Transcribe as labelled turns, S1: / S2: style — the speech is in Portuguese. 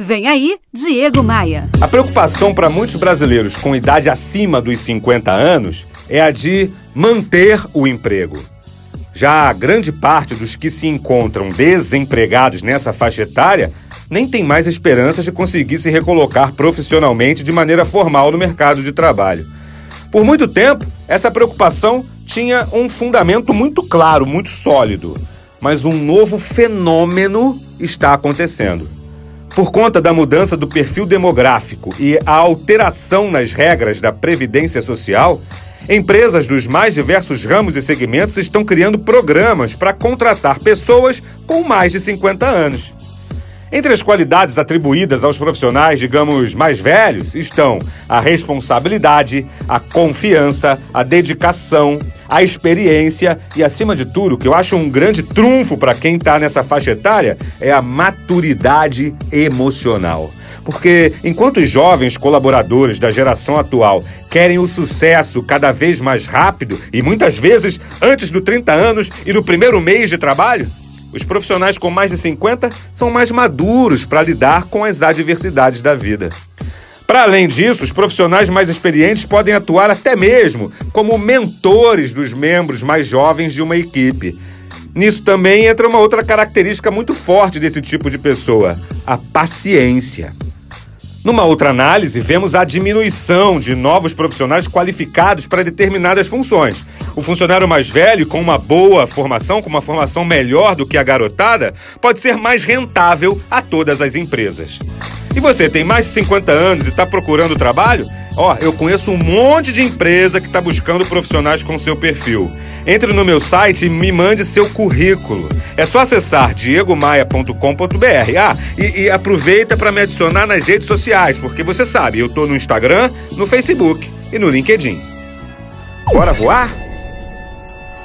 S1: Vem aí, Diego Maia.
S2: A preocupação para muitos brasileiros com idade acima dos 50 anos é a de manter o emprego. Já a grande parte dos que se encontram desempregados nessa faixa etária nem tem mais esperanças de conseguir se recolocar profissionalmente de maneira formal no mercado de trabalho. Por muito tempo, essa preocupação tinha um fundamento muito claro, muito sólido. Mas um novo fenômeno está acontecendo. Por conta da mudança do perfil demográfico e a alteração nas regras da Previdência Social, empresas dos mais diversos ramos e segmentos estão criando programas para contratar pessoas com mais de 50 anos. Entre as qualidades atribuídas aos profissionais, digamos, mais velhos, estão a responsabilidade, a confiança, a dedicação, a experiência e, acima de tudo, o que eu acho um grande trunfo para quem está nessa faixa etária é a maturidade emocional. Porque enquanto os jovens colaboradores da geração atual querem o sucesso cada vez mais rápido e muitas vezes antes dos 30 anos e no primeiro mês de trabalho, os profissionais com mais de 50 são mais maduros para lidar com as adversidades da vida. Para além disso, os profissionais mais experientes podem atuar até mesmo como mentores dos membros mais jovens de uma equipe. Nisso também entra uma outra característica muito forte desse tipo de pessoa: a paciência. Numa outra análise, vemos a diminuição de novos profissionais qualificados para determinadas funções. O funcionário mais velho, com uma boa formação, com uma formação melhor do que a garotada, pode ser mais rentável a todas as empresas. E você tem mais de 50 anos e está procurando trabalho? Ó, eu conheço um monte de empresa que está buscando profissionais com seu perfil. Entre no meu site e me mande seu currículo. É só acessar diegomaia.com.br. Ah, e, e aproveita para me adicionar nas redes sociais, porque você sabe, eu estou no Instagram, no Facebook e no LinkedIn. Bora voar?